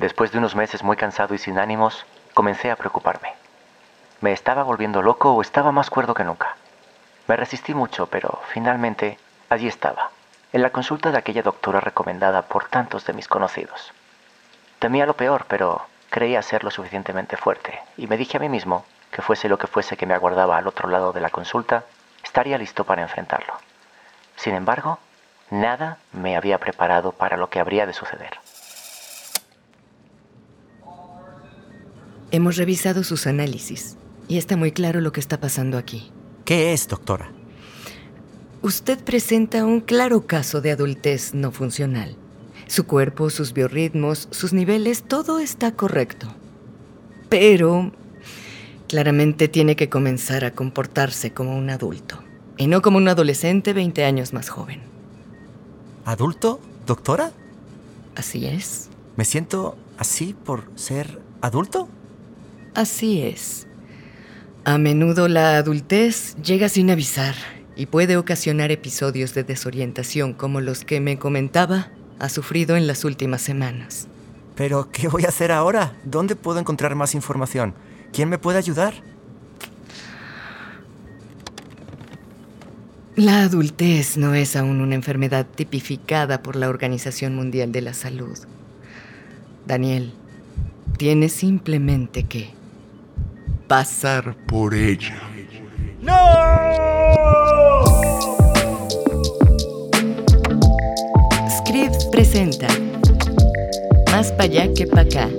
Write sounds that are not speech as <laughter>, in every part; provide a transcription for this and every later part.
Después de unos meses muy cansado y sin ánimos, comencé a preocuparme. ¿Me estaba volviendo loco o estaba más cuerdo que nunca? Me resistí mucho, pero finalmente allí estaba, en la consulta de aquella doctora recomendada por tantos de mis conocidos. Temía lo peor, pero creía ser lo suficientemente fuerte, y me dije a mí mismo que fuese lo que fuese que me aguardaba al otro lado de la consulta, estaría listo para enfrentarlo. Sin embargo, nada me había preparado para lo que habría de suceder. Hemos revisado sus análisis y está muy claro lo que está pasando aquí. ¿Qué es, doctora? Usted presenta un claro caso de adultez no funcional. Su cuerpo, sus biorritmos, sus niveles, todo está correcto. Pero claramente tiene que comenzar a comportarse como un adulto y no como un adolescente 20 años más joven. ¿Adulto, doctora? Así es. ¿Me siento así por ser adulto? Así es. A menudo la adultez llega sin avisar y puede ocasionar episodios de desorientación como los que me comentaba ha sufrido en las últimas semanas. Pero, ¿qué voy a hacer ahora? ¿Dónde puedo encontrar más información? ¿Quién me puede ayudar? La adultez no es aún una enfermedad tipificada por la Organización Mundial de la Salud. Daniel, tienes simplemente que pasar por ella. ¡No! Script presenta Más para allá que para acá.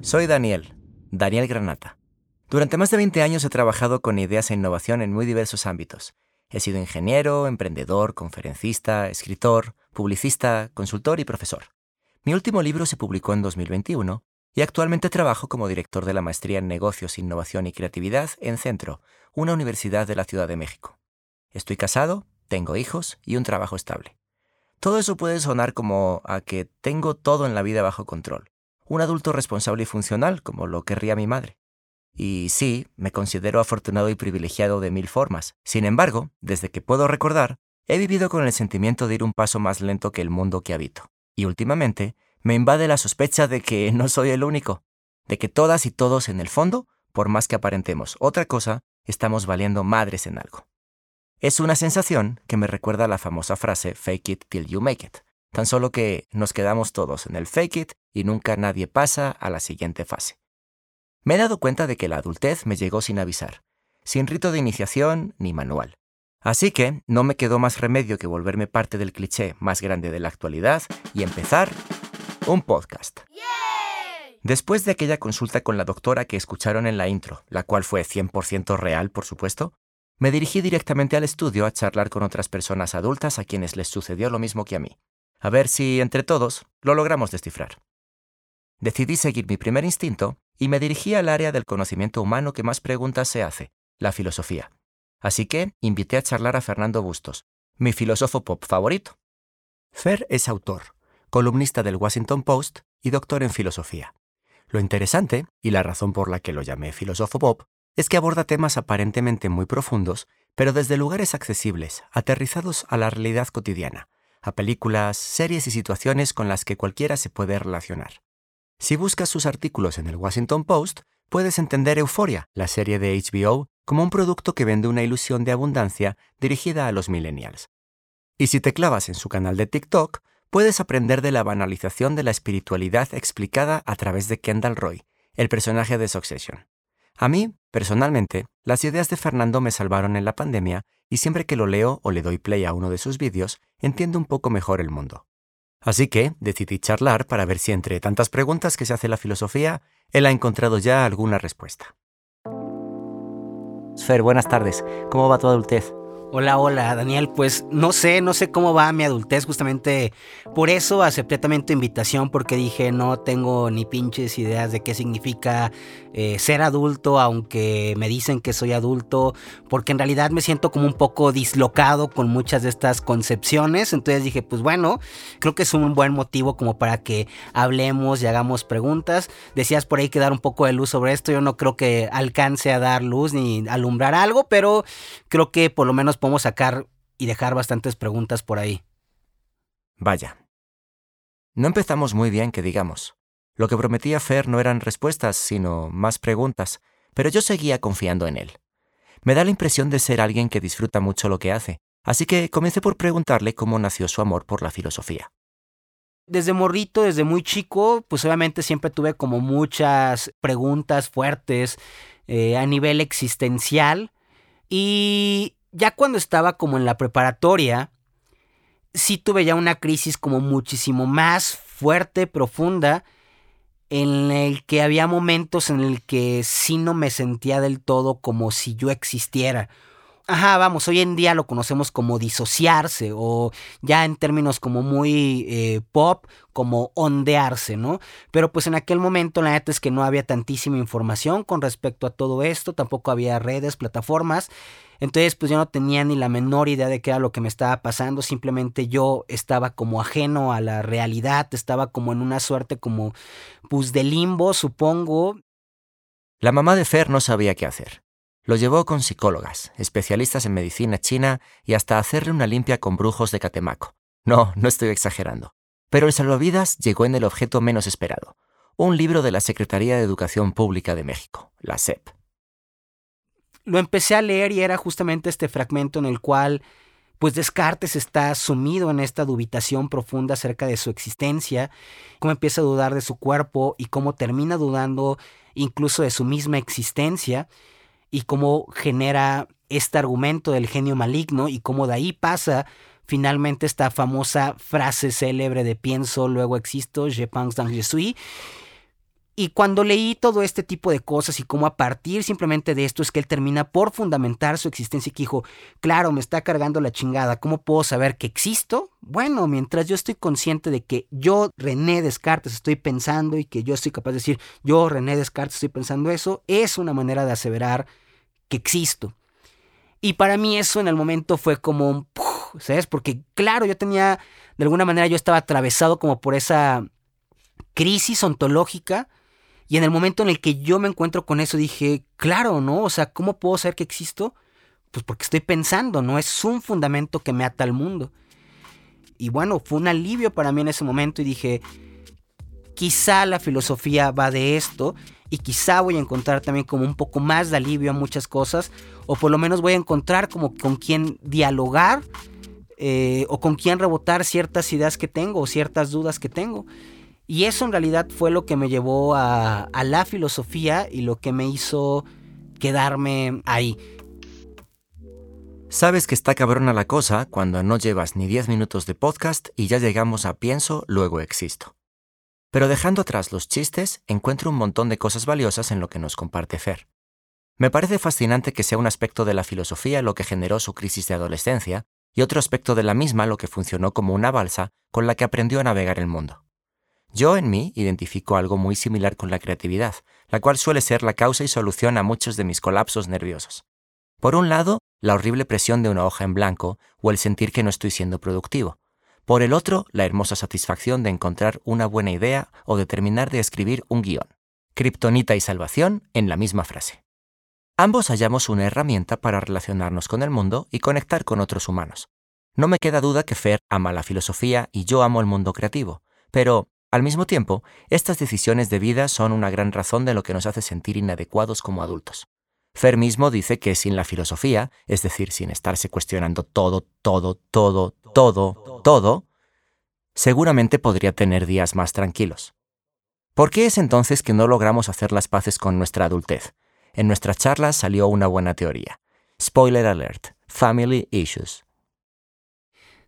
Soy Daniel, Daniel Granata. Durante más de 20 años he trabajado con ideas e innovación en muy diversos ámbitos. He sido ingeniero, emprendedor, conferencista, escritor, publicista, consultor y profesor. Mi último libro se publicó en 2021 y actualmente trabajo como director de la maestría en negocios, innovación y creatividad en Centro, una universidad de la Ciudad de México. Estoy casado, tengo hijos y un trabajo estable. Todo eso puede sonar como a que tengo todo en la vida bajo control, un adulto responsable y funcional como lo querría mi madre. Y sí, me considero afortunado y privilegiado de mil formas. Sin embargo, desde que puedo recordar, he vivido con el sentimiento de ir un paso más lento que el mundo que habito y últimamente me invade la sospecha de que no soy el único, de que todas y todos en el fondo, por más que aparentemos otra cosa, estamos valiendo madres en algo. Es una sensación que me recuerda a la famosa frase fake it till you make it, tan solo que nos quedamos todos en el fake it y nunca nadie pasa a la siguiente fase. Me he dado cuenta de que la adultez me llegó sin avisar, sin rito de iniciación ni manual. Así que no me quedó más remedio que volverme parte del cliché más grande de la actualidad y empezar un podcast. Después de aquella consulta con la doctora que escucharon en la intro, la cual fue 100% real, por supuesto, me dirigí directamente al estudio a charlar con otras personas adultas a quienes les sucedió lo mismo que a mí. A ver si, entre todos, lo logramos descifrar. Decidí seguir mi primer instinto y me dirigí al área del conocimiento humano que más preguntas se hace, la filosofía. Así que invité a charlar a Fernando Bustos, mi filósofo pop favorito. Fer es autor, columnista del Washington Post y doctor en filosofía. Lo interesante, y la razón por la que lo llamé filósofo pop, es que aborda temas aparentemente muy profundos, pero desde lugares accesibles, aterrizados a la realidad cotidiana, a películas, series y situaciones con las que cualquiera se puede relacionar. Si buscas sus artículos en el Washington Post, puedes entender Euforia, la serie de HBO, como un producto que vende una ilusión de abundancia dirigida a los millennials. Y si te clavas en su canal de TikTok, puedes aprender de la banalización de la espiritualidad explicada a través de Kendall Roy, el personaje de Succession. A mí, personalmente, las ideas de Fernando me salvaron en la pandemia y siempre que lo leo o le doy play a uno de sus vídeos, entiendo un poco mejor el mundo. Así que decidí charlar para ver si entre tantas preguntas que se hace la filosofía, él ha encontrado ya alguna respuesta. Sfer, buenas tardes. ¿Cómo va tu adultez? Hola, hola, Daniel. Pues no sé, no sé cómo va mi adultez. Justamente por eso acepté también tu invitación, porque dije no tengo ni pinches ideas de qué significa eh, ser adulto, aunque me dicen que soy adulto, porque en realidad me siento como un poco dislocado con muchas de estas concepciones. Entonces dije, pues bueno, creo que es un buen motivo como para que hablemos y hagamos preguntas. Decías por ahí que dar un poco de luz sobre esto. Yo no creo que alcance a dar luz ni alumbrar algo, pero creo que por lo menos podemos sacar y dejar bastantes preguntas por ahí. Vaya. No empezamos muy bien, que digamos. Lo que prometía Fer no eran respuestas, sino más preguntas, pero yo seguía confiando en él. Me da la impresión de ser alguien que disfruta mucho lo que hace, así que comencé por preguntarle cómo nació su amor por la filosofía. Desde morrito, desde muy chico, pues obviamente siempre tuve como muchas preguntas fuertes eh, a nivel existencial. Y ya cuando estaba como en la preparatoria, sí tuve ya una crisis como muchísimo más fuerte, profunda, en el que había momentos en el que sí no me sentía del todo como si yo existiera. Ajá, vamos, hoy en día lo conocemos como disociarse o ya en términos como muy eh, pop, como ondearse, ¿no? Pero pues en aquel momento la neta es que no había tantísima información con respecto a todo esto, tampoco había redes, plataformas, entonces pues yo no tenía ni la menor idea de qué era lo que me estaba pasando, simplemente yo estaba como ajeno a la realidad, estaba como en una suerte como pues de limbo, supongo. La mamá de Fer no sabía qué hacer. Lo llevó con psicólogas, especialistas en medicina china y hasta hacerle una limpia con brujos de Catemaco. No, no estoy exagerando. Pero el salvavidas llegó en el objeto menos esperado, un libro de la Secretaría de Educación Pública de México, la SEP. Lo empecé a leer y era justamente este fragmento en el cual pues Descartes está sumido en esta dubitación profunda acerca de su existencia, cómo empieza a dudar de su cuerpo y cómo termina dudando incluso de su misma existencia y cómo genera este argumento del genio maligno y cómo de ahí pasa finalmente esta famosa frase célebre de pienso, luego existo, je pense donc je suis. Y cuando leí todo este tipo de cosas y cómo a partir simplemente de esto es que él termina por fundamentar su existencia y que dijo, claro, me está cargando la chingada, ¿cómo puedo saber que existo? Bueno, mientras yo estoy consciente de que yo, René Descartes, estoy pensando y que yo estoy capaz de decir, yo, René Descartes, estoy pensando eso, es una manera de aseverar que existo. Y para mí eso en el momento fue como un... ¿Sabes? Porque claro, yo tenía, de alguna manera yo estaba atravesado como por esa crisis ontológica. Y en el momento en el que yo me encuentro con eso dije, claro, ¿no? O sea, ¿cómo puedo saber que existo? Pues porque estoy pensando, ¿no? Es un fundamento que me ata al mundo. Y bueno, fue un alivio para mí en ese momento y dije, quizá la filosofía va de esto y quizá voy a encontrar también como un poco más de alivio a muchas cosas, o por lo menos voy a encontrar como con quién dialogar eh, o con quién rebotar ciertas ideas que tengo o ciertas dudas que tengo. Y eso en realidad fue lo que me llevó a, la filosofía y lo que me hizo quedarme ahí. Sabes que está cabrona la cosa cuando no llevas ni 10 minutos de podcast y ya llegamos a pienso, luego existo. Pero dejando atrás los chistes, encuentro un montón de cosas valiosas en lo que nos comparte Fer. Me parece fascinante que sea un aspecto de la filosofía lo que generó su crisis de adolescencia y otro aspecto de la misma lo que funcionó como una balsa con la que aprendió a navegar el mundo. Yo en mí identifico algo muy similar con la creatividad, la cual suele ser la causa y solución a muchos de mis colapsos nerviosos. Por un lado, la horrible presión de una hoja en blanco o el sentir que no estoy siendo productivo. Por el otro, la hermosa satisfacción de encontrar una buena idea o de terminar de escribir un guion. Kryptonita y salvación en la misma frase. Ambos hallamos una herramienta para relacionarnos con el mundo y conectar con otros humanos. No me queda duda que Fer ama la filosofía y yo amo el mundo creativo, pero, al mismo tiempo, estas decisiones de vida son una gran razón de lo que nos hace sentir inadecuados como adultos. Fer mismo dice que sin la filosofía, es decir, sin estarse cuestionando todo, todo, todo, todo, todo, seguramente podría tener días más tranquilos. ¿Por qué es entonces que no logramos hacer las paces con nuestra adultez? En nuestras charlas salió una buena teoría. Spoiler alert, Family Issues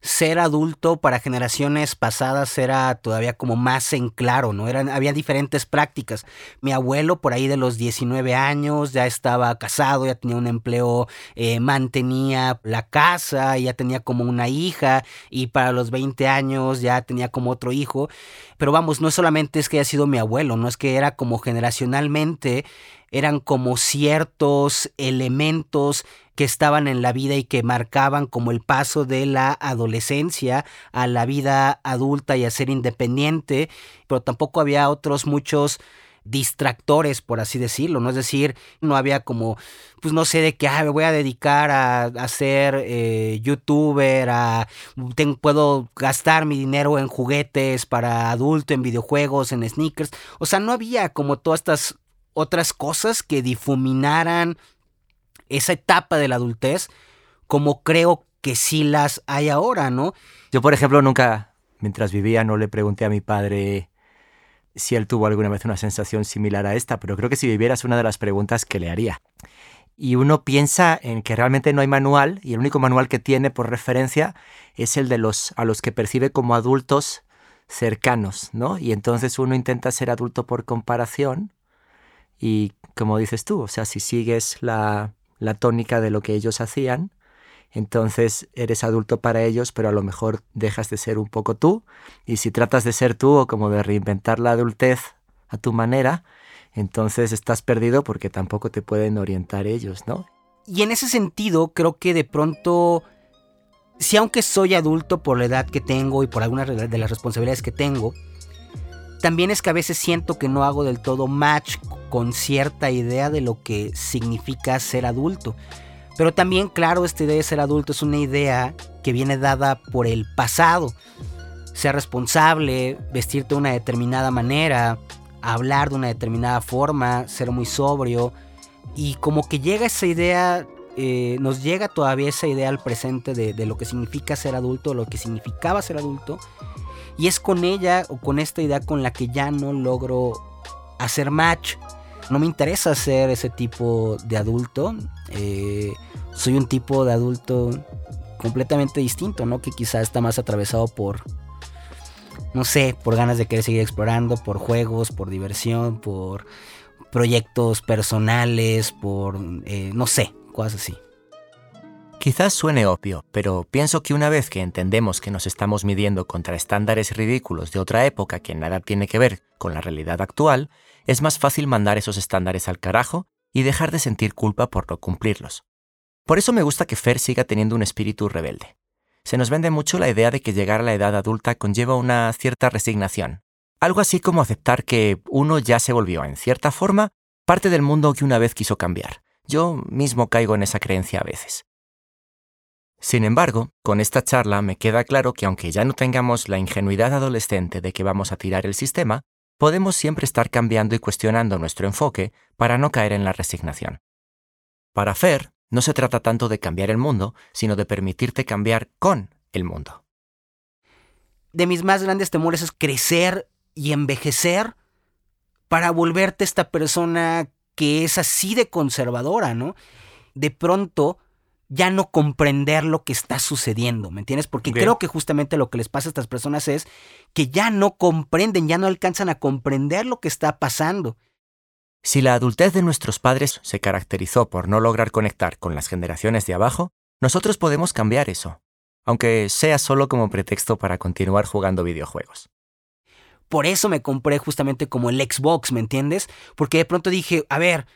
ser adulto para generaciones pasadas era todavía como más en claro, ¿no? Eran, había diferentes prácticas. Mi abuelo por ahí de los 19 años ya estaba casado, ya tenía un empleo, eh, mantenía la casa, ya tenía como una hija y para los 20 años ya tenía como otro hijo. Pero vamos, no solamente es que haya sido mi abuelo, no es que era como generacionalmente eran como ciertos elementos que estaban en la vida y que marcaban como el paso de la adolescencia a la vida adulta y a ser independiente, pero tampoco había otros muchos distractores, por así decirlo, ¿no? Es decir, no había como, pues no sé de qué, ah, me voy a dedicar a, ser eh, youtuber, a, puedo gastar mi dinero en juguetes para adulto, en videojuegos, en sneakers. O sea, no había como todas estas otras cosas que difuminaran esa etapa de la adultez como creo que sí las hay ahora, ¿no? Yo, por ejemplo, nunca, mientras vivía, no le pregunté a mi padre si él tuvo alguna vez una sensación similar a esta, pero creo que si viviera es una de las preguntas que le haría. Y uno piensa en que realmente no hay manual y el único manual que tiene por referencia es el de los a los que percibe como adultos cercanos, ¿no? Y entonces uno intenta ser adulto por comparación y como dices tú, o sea, si sigues la, la tónica de lo que ellos hacían, entonces eres adulto para ellos, pero a lo mejor dejas de ser un poco tú. Y si tratas de ser tú o como de reinventar la adultez a tu manera, entonces estás perdido porque tampoco te pueden orientar ellos, ¿no? Y en ese sentido, creo que de pronto, si aunque soy adulto por la edad que tengo y por algunas de las responsabilidades que tengo, también es que a veces siento que no hago del todo match con cierta idea de lo que significa ser adulto. Pero también, claro, esta idea de ser adulto es una idea que viene dada por el pasado. Ser responsable, vestirte de una determinada manera, hablar de una determinada forma, ser muy sobrio. Y como que llega esa idea, eh, nos llega todavía esa idea al presente de, de lo que significa ser adulto, lo que significaba ser adulto. Y es con ella o con esta idea con la que ya no logro hacer match no me interesa ser ese tipo de adulto. Eh, soy un tipo de adulto completamente distinto, ¿no? Que quizá está más atravesado por, no sé, por ganas de querer seguir explorando, por juegos, por diversión, por proyectos personales, por, eh, no sé, cosas así. Quizás suene obvio, pero pienso que una vez que entendemos que nos estamos midiendo contra estándares ridículos de otra época que nada tiene que ver con la realidad actual, es más fácil mandar esos estándares al carajo y dejar de sentir culpa por no cumplirlos. Por eso me gusta que Fer siga teniendo un espíritu rebelde. Se nos vende mucho la idea de que llegar a la edad adulta conlleva una cierta resignación. Algo así como aceptar que uno ya se volvió, en cierta forma, parte del mundo que una vez quiso cambiar. Yo mismo caigo en esa creencia a veces. Sin embargo, con esta charla me queda claro que aunque ya no tengamos la ingenuidad adolescente de que vamos a tirar el sistema, podemos siempre estar cambiando y cuestionando nuestro enfoque para no caer en la resignación. Para Fer, no se trata tanto de cambiar el mundo, sino de permitirte cambiar con el mundo. De mis más grandes temores es crecer y envejecer para volverte esta persona que es así de conservadora, ¿no? De pronto ya no comprender lo que está sucediendo, ¿me entiendes? Porque creo que justamente lo que les pasa a estas personas es que ya no comprenden, ya no alcanzan a comprender lo que está pasando. Si la adultez de nuestros padres se caracterizó por no lograr conectar con las generaciones de abajo, nosotros podemos cambiar eso, aunque sea solo como pretexto para continuar jugando videojuegos. Por eso me compré justamente como el Xbox, ¿me entiendes? Porque de pronto dije, a ver,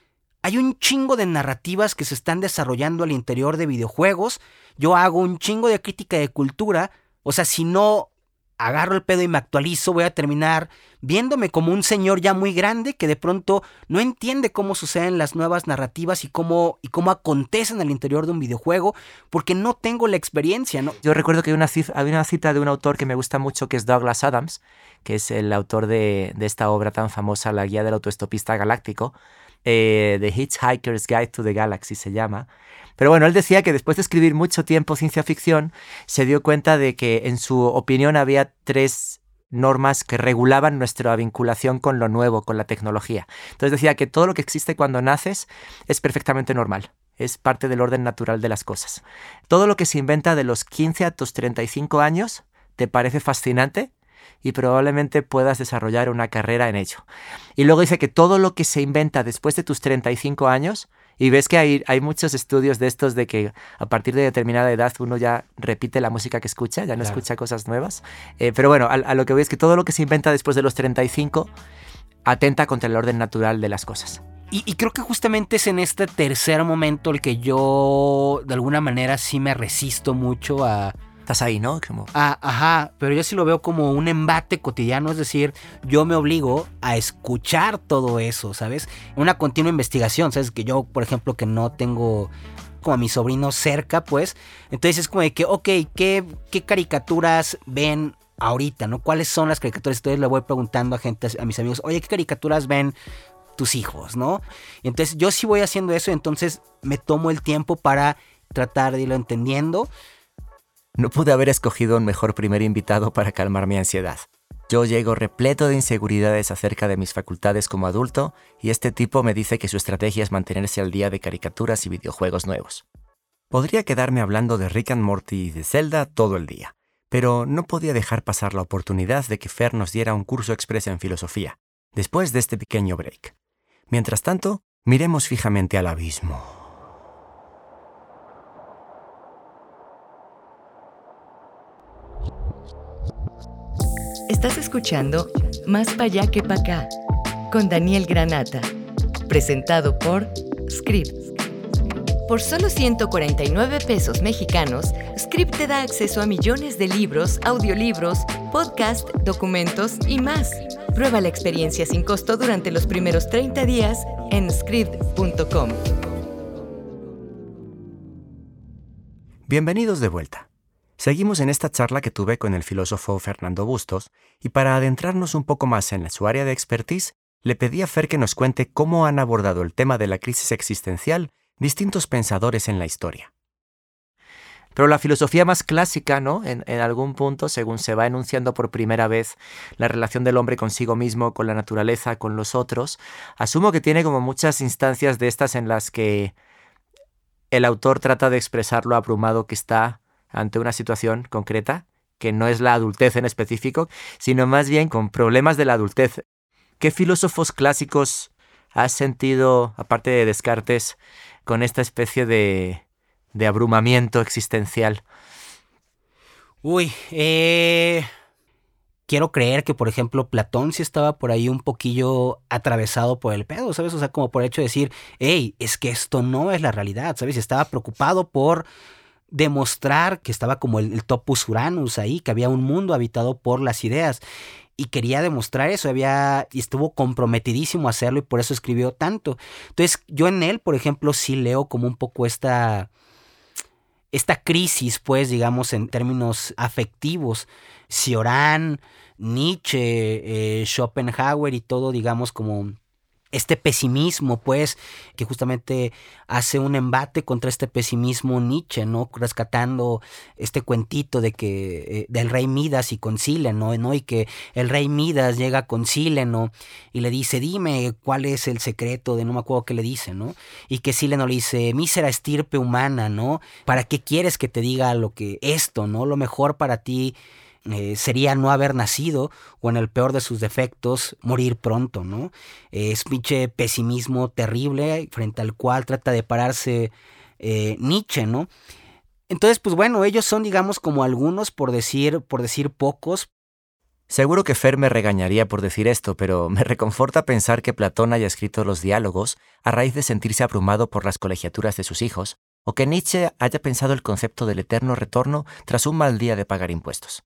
hay un chingo de narrativas que se están desarrollando al interior de videojuegos. Yo hago un chingo de crítica de cultura. O sea, si no agarro el pedo y me actualizo, voy a terminar viéndome como un señor ya muy grande que de pronto no entiende cómo suceden las nuevas narrativas y cómo, y cómo acontecen al interior de un videojuego, porque no tengo la experiencia, ¿no? Yo recuerdo que hay una, cita, una cita de un autor que me gusta mucho, que es Douglas Adams, que es el autor de, de esta obra tan famosa, La Guía del Autoestopista Galáctico, eh, The Hitchhiker's Guide to the Galaxy se llama. Pero bueno, él decía que después de escribir mucho tiempo ciencia ficción, se dio cuenta de que en su opinión había tres normas que regulaban nuestra vinculación con lo nuevo, con la tecnología. Entonces decía que todo lo que existe cuando naces es perfectamente normal, es parte del orden natural de las cosas. Todo lo que se inventa de los 15 a tus 35 años te parece fascinante y probablemente puedas desarrollar una carrera en ello. Y luego dice que todo lo que se inventa después de tus 35 años, y ves que hay, hay muchos estudios de estos de que a partir de determinada edad uno ya repite la música que escucha, ya no escucha cosas nuevas. Eh, pero bueno, a, lo que voy es que todo lo que se inventa después de los 35 atenta contra el orden natural de las cosas. Y, y, creo que justamente es en este tercer momento el que yo de alguna manera sí me resisto mucho a, Estás ahí, ¿no? Como... Ah, ajá, pero yo sí lo veo como un embate cotidiano, es decir, yo me obligo a escuchar todo eso, ¿sabes? Una continua investigación, ¿sabes? Que yo, por ejemplo, que no tengo como a mi sobrino cerca, pues, entonces es como de que, ok, ¿qué, qué caricaturas ven ahorita, ¿no? ¿Cuáles son las caricaturas? Entonces le voy preguntando a gente, a mis amigos, oye, ¿qué caricaturas ven tus hijos, ¿no? Entonces yo sí voy haciendo eso, entonces me tomo el tiempo para tratar de irlo entendiendo no pude haber escogido un mejor primer invitado para calmar mi ansiedad. Yo llego repleto de inseguridades acerca de mis facultades como adulto y este tipo me dice que su estrategia es mantenerse al día de caricaturas y videojuegos nuevos. Podría quedarme hablando de Rick and Morty y de Zelda todo el día, pero no podía dejar pasar la oportunidad de que Fer nos diera un curso expreso en filosofía, después de este pequeño break. Mientras tanto, miremos fijamente al abismo. Estás escuchando Más pa' allá que pa' acá con Daniel Granata, presentado por Script. Por solo 149 pesos mexicanos, Script te da acceso a millones de libros, audiolibros, podcast, documentos y más. Prueba la experiencia sin costo durante los primeros 30 días en script.com. Bienvenidos de vuelta. Seguimos en esta charla que tuve con el filósofo Fernando Bustos y para adentrarnos un poco más en su área de expertise, le pedí a Fer que nos cuente cómo han abordado el tema de la crisis existencial distintos pensadores en la historia. Pero la filosofía más clásica, ¿no? En, en, algún punto, según se va enunciando por primera vez la relación del hombre consigo mismo, con la naturaleza, con los otros, asumo que tiene como muchas instancias de estas en las que el autor trata de expresar lo abrumado que está ante una situación concreta, que no es la adultez en específico, sino más bien con problemas de la adultez. ¿Qué filósofos clásicos has sentido, aparte de Descartes, con esta especie de, de abrumamiento existencial? Uy, eh, quiero creer que, por ejemplo, Platón sí estaba por ahí un poquillo atravesado por el pedo, ¿sabes? O sea, como por el hecho de decir, hey, es que esto no es la realidad, ¿sabes? Estaba preocupado por demostrar que estaba como el, topus uranus ahí, que había un mundo habitado por las ideas. Y quería demostrar eso, había, y estuvo comprometidísimo a hacerlo y por eso escribió tanto. Entonces, yo en él, por ejemplo, sí leo como un poco esta, esta crisis, pues, digamos, en términos afectivos. Cioran, Nietzsche, eh, Schopenhauer y todo, digamos, como este pesimismo, pues, que justamente hace un embate contra este pesimismo Nietzsche, ¿no? Rescatando este cuentito de que eh, del rey Midas y con Sileno, ¿no? Y que el rey Midas llega con Sileno y le dice, dime cuál es el secreto de no me acuerdo qué le dice, ¿no? Y que Sileno le dice, mísera estirpe humana, ¿no? ¿Para qué quieres que te diga lo que esto, ¿no? Lo mejor para ti eh, sería no haber nacido o en el peor de sus defectos morir pronto, ¿no? es pinche pesimismo terrible frente al cual trata de pararse eh, Nietzsche, ¿no? Entonces, pues bueno, ellos son, digamos, como algunos, por decir, por decir pocos. Seguro que Fer me regañaría por decir esto, pero me reconforta pensar que Platón haya escrito los diálogos a raíz de sentirse abrumado por las colegiaturas de sus hijos, o que Nietzsche haya pensado el concepto del eterno retorno tras un mal día de pagar impuestos.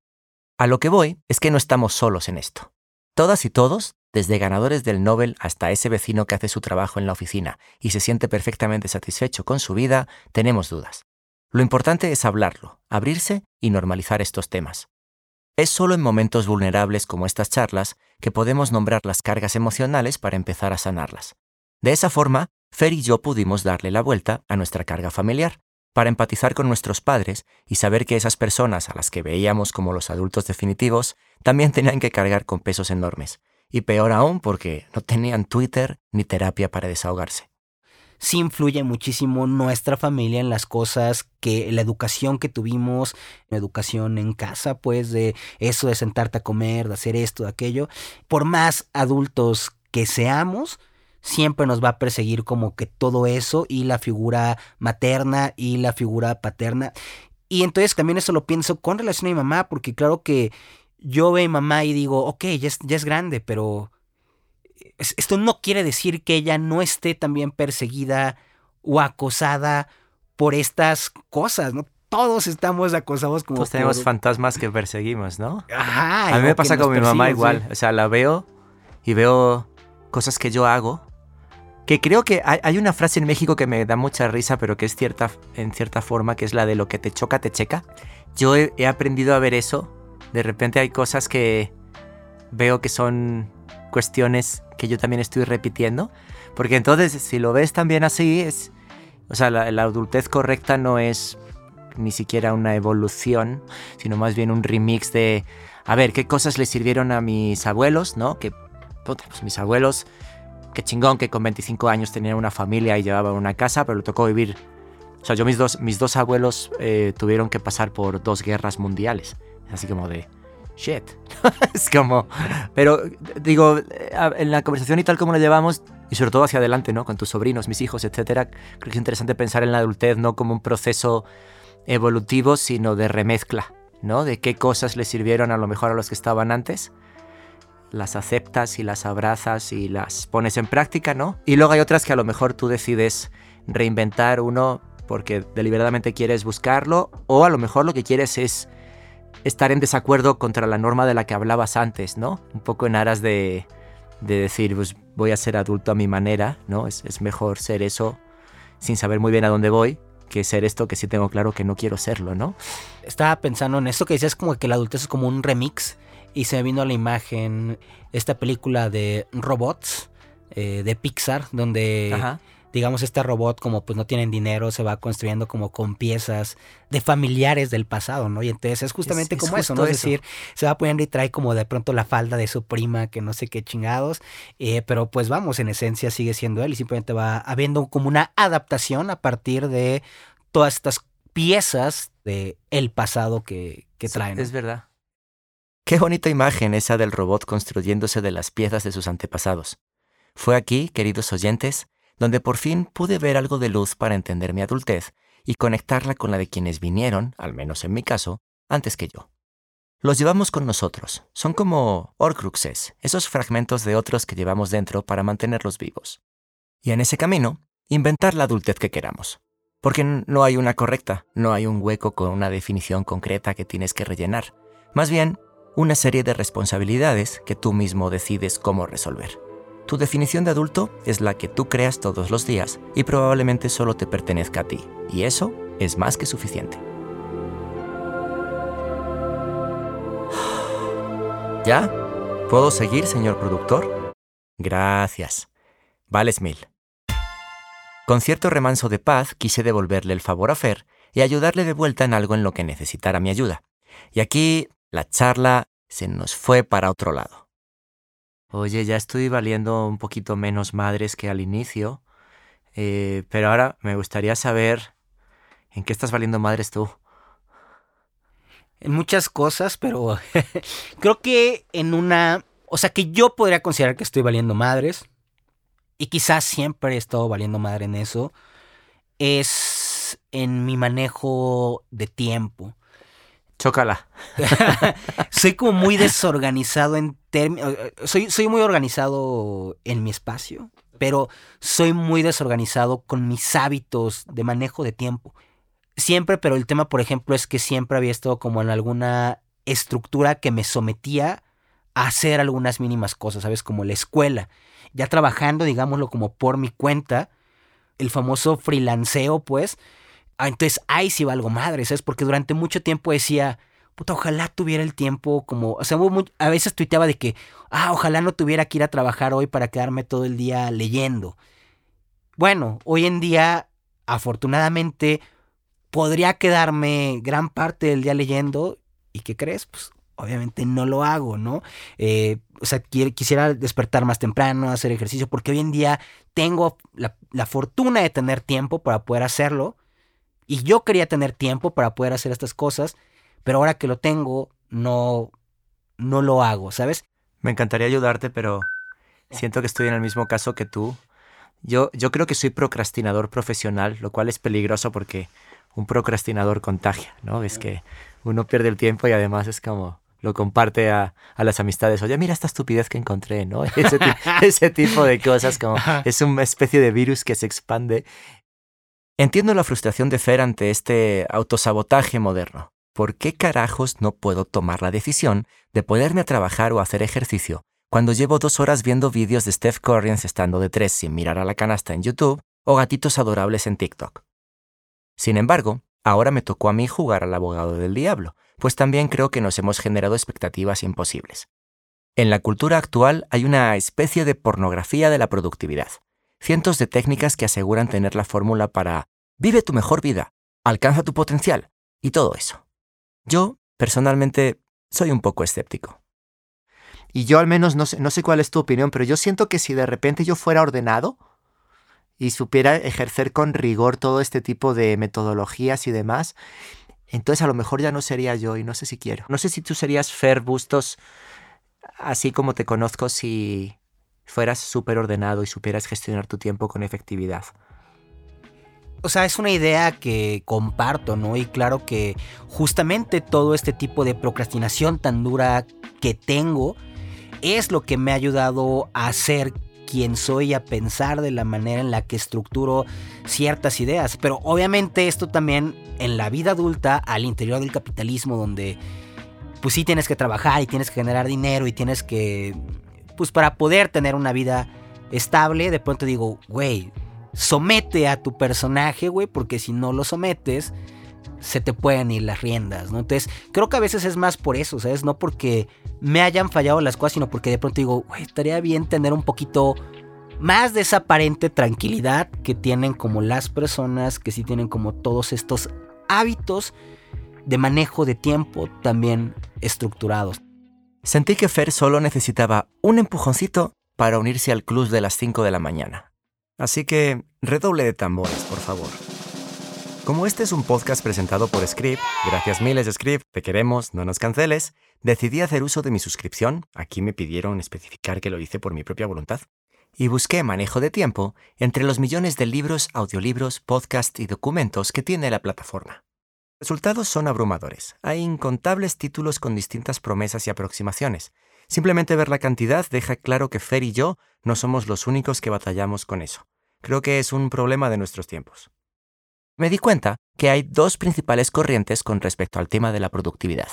A lo que voy es que no estamos solos en esto. Todas y todos, desde ganadores del Nobel hasta ese vecino que hace su trabajo en la oficina y se siente perfectamente satisfecho con su vida, tenemos dudas. Lo importante es hablarlo, abrirse y normalizar estos temas. Es solo en momentos vulnerables como estas charlas que podemos nombrar las cargas emocionales para empezar a sanarlas. De esa forma, Fer y yo pudimos darle la vuelta a nuestra carga familiar para empatizar con nuestros padres y saber que esas personas a las que veíamos como los adultos definitivos también tenían que cargar con pesos enormes. Y peor aún porque no tenían Twitter ni terapia para desahogarse. Sí influye muchísimo nuestra familia en las cosas que la educación que tuvimos, la educación en casa, pues de eso de sentarte a comer, de hacer esto, de aquello. Por más adultos que seamos, siempre nos va a perseguir como que todo eso y la figura materna y la figura paterna. Y entonces también eso lo pienso con relación a mi mamá, porque claro que yo veo a mi mamá y digo, ok, ya es, ya es grande, pero esto no quiere decir que ella no esté también perseguida o acosada por estas cosas, ¿no? todos estamos acosados como Todos por- tenemos fantasmas que perseguimos, ¿no? Ajá, A mí me pasa con mi mamá igual. sí. O sea, la veo y veo cosas que yo hago. Que creo que hay, una frase en México que me da mucha risa, pero que es cierta en cierta forma, que es la de lo que te choca, te checa. Yo he, he aprendido a ver eso. De repente hay cosas que veo que son cuestiones que yo también estoy repitiendo. Porque entonces, si lo ves también así, es. O sea, la, la adultez correcta no es ni siquiera una evolución, sino más bien un remix de. A ver, ¿qué cosas le sirvieron a mis abuelos, no? Que. puta, pues mis abuelos. Qué chingón que con 25 años tenían una familia y llevaban una casa, pero le tocó vivir. O sea, yo mis dos, mis dos abuelos eh, tuvieron que pasar por dos guerras mundiales. Así como de. Shit. <laughs> es como. Pero digo, en la conversación y tal como lo llevamos, y sobre todo hacia adelante, ¿no? Con tus sobrinos, mis hijos, etcétera, creo que es interesante pensar en la adultez no como un proceso evolutivo, sino de remezcla, ¿no? De qué cosas le sirvieron a lo mejor a los que estaban antes. Las aceptas y las abrazas y las pones en práctica, ¿no? Y luego hay otras que a lo mejor tú decides reinventar uno porque deliberadamente quieres buscarlo o a lo mejor lo que quieres es estar en desacuerdo contra la norma de la que hablabas antes, ¿no? Un poco en aras de, de decir, pues voy a ser adulto a mi manera, ¿no? Es, es mejor ser eso sin saber muy bien a dónde voy que ser esto que sí tengo claro que no quiero serlo, ¿no? Estaba pensando en esto que decías como que la adultez es como un remix y se me vino a la imagen esta película de robots eh, de Pixar donde Ajá. digamos este robot como pues no tienen dinero se va construyendo como con piezas de familiares del pasado, ¿no? Y entonces es justamente Es- es como eso, ¿no? Es eso. decir, se va poniendo y trae como de pronto la falda de su prima que no sé qué chingados, eh, pero pues vamos, en esencia sigue siendo él y simplemente va habiendo como una adaptación a partir de todas estas piezas de el pasado que, que Sí, traen. Es verdad. Qué bonita imagen esa del robot construyéndose de las piezas de sus antepasados. Fue aquí, queridos oyentes, donde por fin pude ver algo de luz para entender mi adultez y conectarla con la de quienes vinieron, al menos en mi caso, antes que yo. Los llevamos con nosotros. Son como horcruxes, esos fragmentos de otros que llevamos dentro para mantenerlos vivos. Y en ese camino, inventar la adultez que queramos. Porque no hay una correcta, no hay un hueco con una definición concreta que tienes que rellenar. Más bien, una serie de responsabilidades que tú mismo decides cómo resolver. Tu definición de adulto es la que tú creas todos los días y probablemente solo te pertenezca a ti. Y eso es más que suficiente. <sighs> ¿Ya? ¿Puedo seguir, señor productor? Gracias. Vales mil. Con cierto remanso de paz quise devolverle el favor a Fer y ayudarle de vuelta en algo en lo que necesitara mi ayuda. Y aquí la charla se nos fue para otro lado. Oye, ya estoy valiendo un poquito menos madres que al inicio, eh, pero ahora me gustaría saber en qué estás valiendo madres tú. en muchas cosas, pero <laughs> creo que en una, o sea, que yo podría considerar que estoy valiendo madres y quizás siempre he estado valiendo madre en eso, es en mi manejo de tiempo. Chócala. <laughs> soy como muy desorganizado en términos, soy, soy muy organizado en mi espacio, pero soy muy desorganizado con mis hábitos de manejo de tiempo siempre, pero el tema, por ejemplo, es que siempre había estado como en alguna estructura que me sometía a hacer algunas mínimas cosas, ¿sabes? Como la escuela. Ya trabajando, digámoslo, como por mi cuenta, el famoso freelanceo, pues. Ah, entonces, ahí sí valgo madre, ¿sabes? Porque durante mucho tiempo decía, puta, ojalá tuviera el tiempo como, o sea, a veces tuiteaba de que, ah, ojalá no tuviera que ir a trabajar hoy para quedarme todo el día leyendo. Bueno, hoy en día, afortunadamente, podría quedarme gran parte del día leyendo y ¿qué crees? Pues obviamente no lo hago, ¿no? Eh, o sea, qui- quisiera despertar más temprano, hacer ejercicio, porque hoy en día tengo la fortuna de tener tiempo para poder hacerlo y yo quería tener tiempo para poder hacer estas cosas, pero ahora que lo tengo, no, no lo hago, ¿sabes? Me encantaría ayudarte, pero siento que estoy en el mismo caso que tú. Yo, yo creo que soy procrastinador profesional, lo cual es peligroso porque un procrastinador contagia, ¿no? Es que uno pierde el tiempo y además es como lo comparte a, a las amistades. Oye, mira esta estupidez que encontré, ¿no? <laughs> Ese, ti- ese tipo de cosas, como <laughs> es una especie de virus que se expande. Entiendo la frustración de Fer ante este autosabotaje moderno. ¿Por qué carajos no puedo tomar la decisión de ponerme a trabajar o hacer ejercicio cuando llevo dos horas viendo vídeos de Steph Curry estando de tres sin mirar a la canasta en YouTube o gatitos adorables en TikTok? Sin embargo, ahora me tocó a mí jugar al abogado del diablo, pues también creo que nos hemos generado expectativas imposibles. En la cultura actual hay una especie de pornografía de la productividad. Cientos de técnicas que aseguran tener la fórmula para vive tu mejor vida, alcanza tu potencial y todo eso. Yo, personalmente, soy un poco escéptico. Y yo al menos no sé, no sé cuál es tu opinión, pero yo siento que si de repente yo fuera ordenado y supiera ejercer con rigor todo este tipo de metodologías y demás, entonces a lo mejor ya no sería yo y no sé si quiero. No sé si tú serías Fer Bustos así como te conozco si fueras súper ordenado y supieras gestionar tu tiempo con efectividad. O sea, es una idea que comparto, ¿no? Y claro que justamente todo este tipo de procrastinación tan dura que tengo es lo que me ha ayudado a ser quien soy, a pensar de la manera en la que estructuro ciertas ideas. Pero obviamente esto también en la vida adulta, al interior del capitalismo, donde pues sí tienes que trabajar y tienes que generar dinero y tienes que, pues para poder tener una vida estable, de pronto digo, güey, somete a tu personaje, güey, porque si no lo sometes, se te pueden ir las riendas, ¿no? Entonces, creo que a veces es más por eso, ¿sabes? No porque me hayan fallado las cosas, sino porque de pronto digo, güey, estaría bien tener un poquito más de esa aparente tranquilidad que tienen como las personas que sí tienen como todos estos hábitos de manejo de tiempo también estructurados. Sentí que Fer solo necesitaba un empujoncito para unirse al club de las 5 de la mañana. Así que redoble de tambores, por favor. Como este es un podcast presentado por Script, gracias miles de Script, te queremos, no nos canceles, decidí hacer uso de mi suscripción, aquí me pidieron especificar que lo hice por mi propia voluntad, y busqué manejo de tiempo entre los millones de libros, audiolibros, podcasts y documentos que tiene la plataforma resultados son abrumadores. Hay incontables títulos con distintas promesas y aproximaciones. Simplemente ver la cantidad deja claro que Fer y yo no somos los únicos que batallamos con eso. Creo que es un problema de nuestros tiempos. Me di cuenta que hay dos principales corrientes con respecto al tema de la productividad.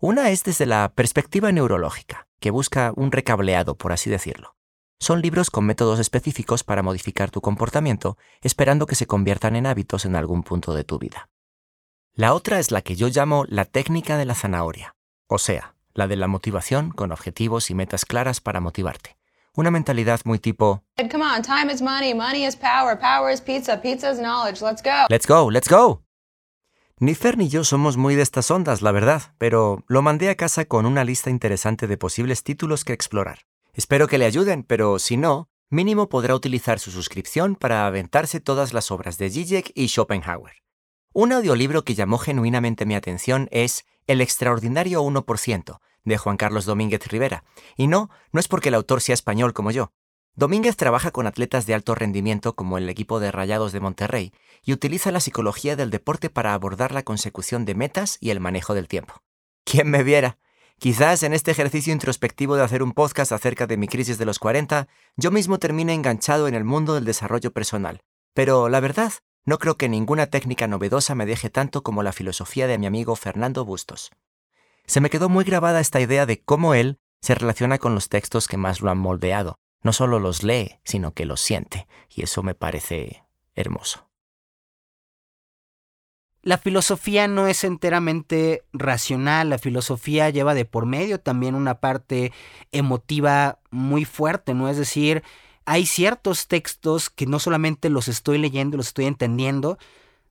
Una es desde la perspectiva neurológica, que busca un recableado, por así decirlo. Son libros con métodos específicos para modificar tu comportamiento, esperando que se conviertan en hábitos en algún punto de tu vida. La otra es la que yo llamo la técnica de la zanahoria, o sea, la de la motivación con objetivos y metas claras para motivarte. Una mentalidad muy tipo Come on, time is money, money is power, power is pizza, pizza is knowledge, let's go. Let's go, let's go. Ni Fer ni yo somos muy de estas ondas, la verdad, pero lo mandé a casa con una lista interesante de posibles títulos que explorar. Espero que le ayuden, pero si no, mínimo podrá utilizar su suscripción para aventarse todas las obras de Zizek y Schopenhauer. Un audiolibro que llamó genuinamente mi atención es El extraordinario 1% de Juan Carlos Domínguez Rivera. Y no, no es porque el autor sea español como yo. Domínguez trabaja con atletas de alto rendimiento como el equipo de Rayados de Monterrey y utiliza la psicología del deporte para abordar la consecución de metas y el manejo del tiempo. ¿Quién me viera? Quizás en este ejercicio introspectivo de hacer un podcast acerca de mi crisis de los 40, yo mismo termine enganchado en el mundo del desarrollo personal. Pero la verdad no creo que ninguna técnica novedosa me deje tanto como la filosofía de mi amigo Fernando Bustos. Se me quedó muy grabada esta idea de cómo él se relaciona con los textos que más lo han moldeado. No solo los lee, sino que los siente, y eso me parece hermoso. La filosofía no es enteramente racional, la filosofía lleva de por medio también una parte emotiva muy fuerte, ¿no? Es decir, hay ciertos textos que no solamente los estoy leyendo, los estoy entendiendo,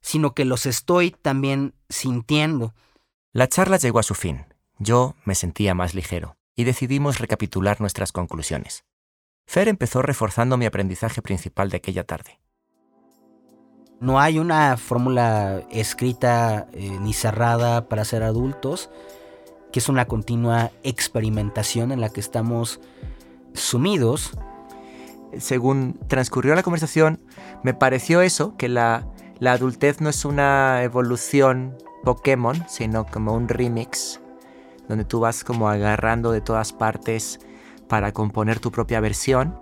sino que los estoy también sintiendo. La charla llegó a su fin. Yo me sentía más ligero y decidimos recapitular nuestras conclusiones. Fer empezó reforzando mi aprendizaje principal de aquella tarde. No hay una fórmula escrita eh, ni cerrada para ser adultos, que es una continua experimentación en la que estamos sumidos según transcurrió la conversación, me pareció eso, que la, la adultez no es una evolución Pokémon, sino como un remix, donde tú vas como agarrando de todas partes para componer tu propia versión.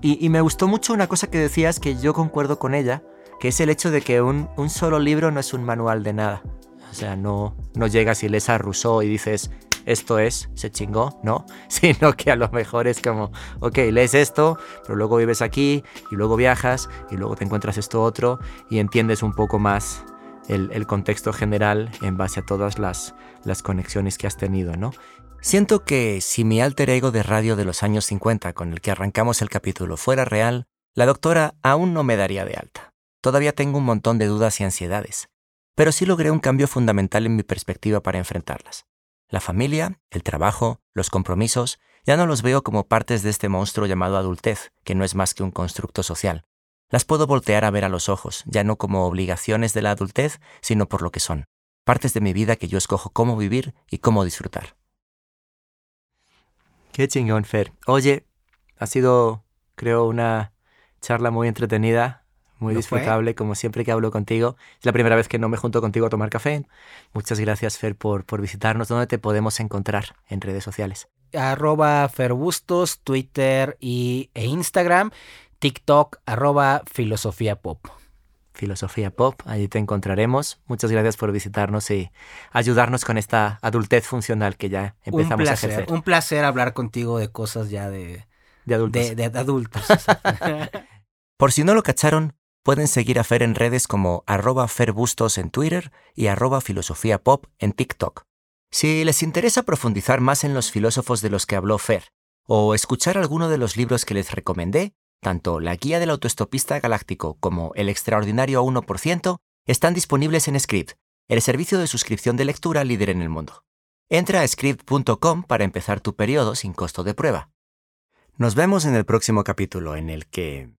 Y, me gustó mucho una cosa que decías que yo concuerdo con ella, que es el hecho de que un, un solo libro no es un manual de nada. O sea, no, no llegas y lees a Rousseau y dices, esto es, se chingó, ¿no? <laughs> Sino que a lo mejor es como, ok, lees esto, pero luego vives aquí y luego viajas y luego te encuentras esto otro y entiendes un poco más el, contexto general en base a todas las, las conexiones que has tenido, ¿no? Siento que si mi alter ego de radio de los años 50 con el que arrancamos el capítulo fuera real, la doctora aún no me daría de alta. Todavía tengo un montón de dudas y ansiedades, pero sí logré un cambio fundamental en mi perspectiva para enfrentarlas. La familia, el trabajo, los compromisos, ya no los veo como partes de este monstruo llamado adultez, que no es más que un constructo social. Las puedo voltear a ver a los ojos, ya no como obligaciones de la adultez, sino por lo que son, partes de mi vida que yo escojo cómo vivir y cómo disfrutar. Qué chingón, Fer. Oye, ha sido, creo, una charla muy entretenida, muy ¿Lo disfrutable, como siempre que hablo contigo. Es la primera vez que no me junto contigo a tomar café. Muchas gracias, Fer, por, por visitarnos. ¿Dónde te podemos encontrar en redes sociales? Arroba Ferbustos, Twitter y, e Instagram. TikTok, arroba Filosofía Pop. Filosofía Pop, allí te encontraremos. Muchas gracias por visitarnos y ayudarnos con esta adultez funcional que ya Un empezamos a placer, ejercer. un placer hablar contigo de cosas ya de, de adultos. de, de adultos. <laughs> <laughs> Por si no lo cacharon, pueden seguir a Fer en redes como arroba ferbustos en Twitter y arroba pop en TikTok. Si les interesa profundizar más en los filósofos de los que habló Fer, o escuchar alguno de los libros que les recomendé, tanto La Guía del Autoestopista Galáctico como El Extraordinario 1% están disponibles en Script, el servicio de suscripción de lectura líder en el mundo. Entra a script.com para empezar tu periodo sin costo de prueba. Nos vemos en el próximo capítulo en el que...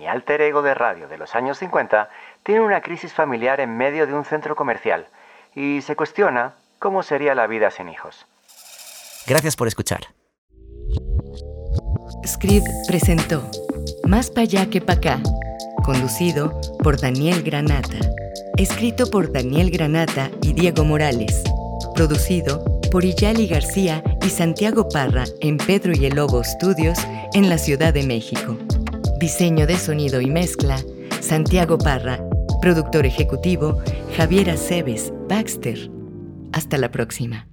Mi alter ego de radio de los años 50 tiene una crisis familiar en medio de un centro comercial y se cuestiona cómo sería la vida sin hijos. Gracias por escuchar. Script presentó Más pa' allá que pa' acá, conducido por Daniel Granata, escrito por Daniel Granata y Diego Morales, producido por Iyali García y Santiago Parra en Pedro y el Lobo Studios en la Ciudad de México. Diseño de sonido y mezcla, Santiago Parra. Productor ejecutivo, Javier Aceves, Baxter. Hasta la próxima.